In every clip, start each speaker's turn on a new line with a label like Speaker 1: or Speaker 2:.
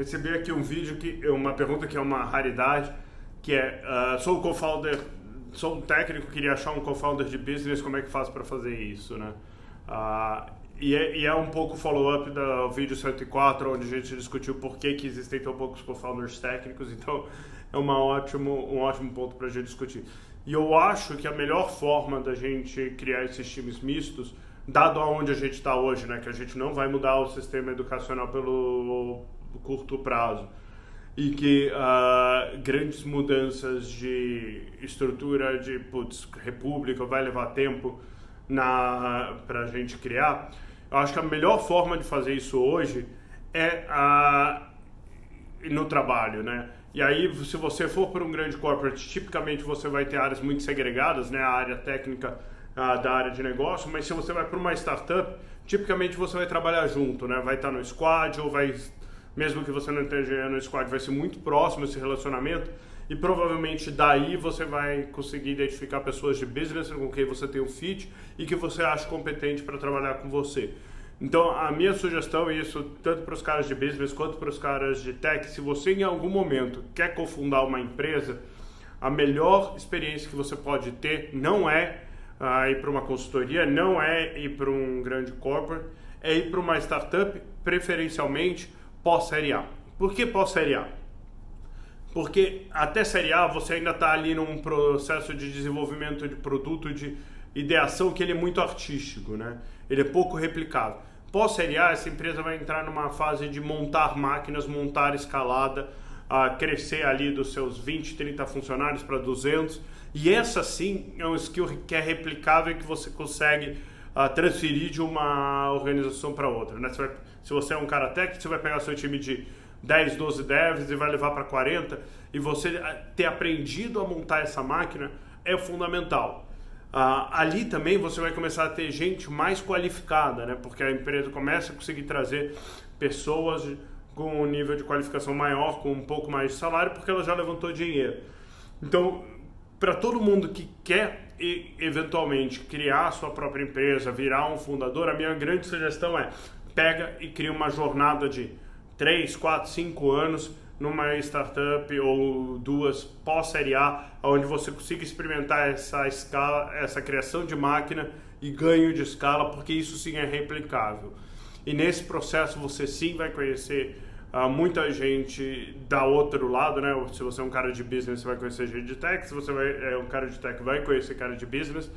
Speaker 1: recebi aqui um vídeo que uma pergunta que é uma raridade, que é uh, sou co-founder, sou um técnico, queria achar um co-founder de business, como é que faz para fazer isso, né? Uh, e, é, e é, um pouco follow-up do vídeo 104, onde a gente discutiu por que, que existem tão poucos co-founders técnicos, então é uma ótimo, um ótimo ponto para a gente discutir. E eu acho que a melhor forma da gente criar esses times mistos, dado aonde a gente está hoje, né, que a gente não vai mudar o sistema educacional pelo curto prazo, e que uh, grandes mudanças de estrutura de putz, república vai levar tempo para a gente criar, eu acho que a melhor forma de fazer isso hoje é uh, no trabalho, né? E aí, se você for para um grande corporate, tipicamente você vai ter áreas muito segregadas, né? A área técnica uh, da área de negócio, mas se você vai para uma startup, tipicamente você vai trabalhar junto, né? Vai estar no squad ou vai, mesmo que você não esteja no squad, vai ser muito próximo esse relacionamento e provavelmente daí você vai conseguir identificar pessoas de business com quem você tem um fit e que você acha competente para trabalhar com você. Então, a minha sugestão, isso tanto para os caras de business quanto para os caras de tech, se você em algum momento quer cofundar uma empresa, a melhor experiência que você pode ter não é uh, ir para uma consultoria, não é ir para um grande corporate, é ir para uma startup, preferencialmente pós-série A. Por que pós-série A? Porque até série A você ainda está ali num processo de desenvolvimento de produto, de ideação que ele é muito artístico, né? Ele é pouco replicável. Pós-Série A, essa empresa vai entrar numa fase de montar máquinas, montar escalada, uh, crescer ali dos seus 20, 30 funcionários para 200. E essa sim é um skill que é replicável e que você consegue transferir de uma organização para outra. Né? Você vai, se você é um cara técnico, você vai pegar seu time de 10, 12 devs e vai levar para 40. E você ter aprendido a montar essa máquina é fundamental. Uh, ali também você vai começar a ter gente mais qualificada, né? porque a empresa começa a conseguir trazer pessoas com um nível de qualificação maior, com um pouco mais de salário, porque ela já levantou dinheiro. Então, para todo mundo que quer eventualmente criar a sua própria empresa, virar um fundador, a minha grande sugestão é pega e cria uma jornada de 3, 4, 5 anos numa startup ou duas pós-série A, onde você consiga experimentar essa escala, essa criação de máquina e ganho de escala, porque isso sim é replicável. E nesse processo você sim vai conhecer uh, muita gente da outro lado, né? Se você é um cara de business, você vai conhecer gente de tech, se você vai, é um cara de tech, vai conhecer cara de business.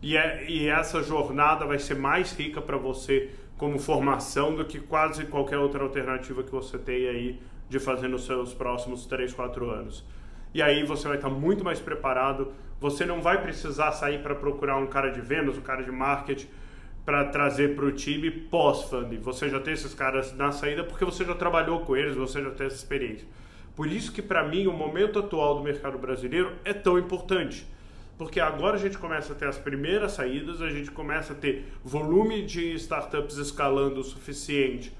Speaker 1: E, é, e essa jornada vai ser mais rica para você como formação do que quase qualquer outra alternativa que você tenha aí de fazer nos seus próximos 3, 4 anos. E aí você vai estar muito mais preparado, você não vai precisar sair para procurar um cara de vendas, um cara de marketing para trazer para o time pós-funding. Você já tem esses caras na saída porque você já trabalhou com eles, você já tem essa experiência. Por isso que para mim o momento atual do mercado brasileiro é tão importante. Porque agora a gente começa a ter as primeiras saídas, a gente começa a ter volume de startups escalando o suficiente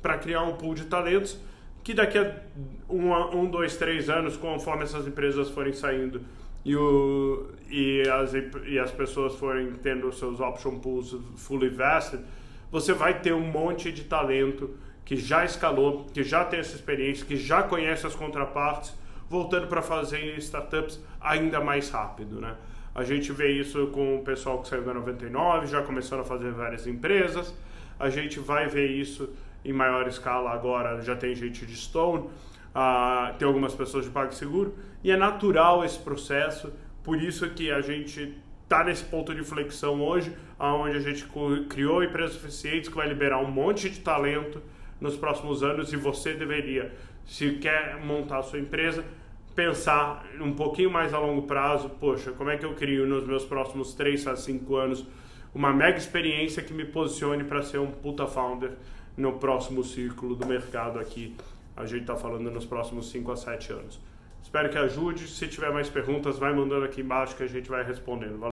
Speaker 1: para criar um pool de talentos que daqui a um, um, dois, três anos, conforme essas empresas forem saindo e, o, e, as, e as pessoas forem tendo seus option pools fully vested, você vai ter um monte de talento que já escalou, que já tem essa experiência, que já conhece as contrapartes, voltando para fazer startups ainda mais rápido, né? A gente vê isso com o pessoal que saiu da 99, já começando a fazer várias empresas. A gente vai ver isso em maior escala agora já tem gente de Stone, uh, tem algumas pessoas de PagSeguro, e é natural esse processo, por isso que a gente está nesse ponto de inflexão hoje, onde a gente criou empresas suficientes que vai liberar um monte de talento nos próximos anos e você deveria, se quer montar a sua empresa, pensar um pouquinho mais a longo prazo, poxa, como é que eu crio nos meus próximos 3 a 5 anos uma mega experiência que me posicione para ser um puta founder no próximo ciclo do mercado aqui. A gente está falando nos próximos 5 a 7 anos. Espero que ajude. Se tiver mais perguntas, vai mandando aqui embaixo que a gente vai respondendo. Valeu.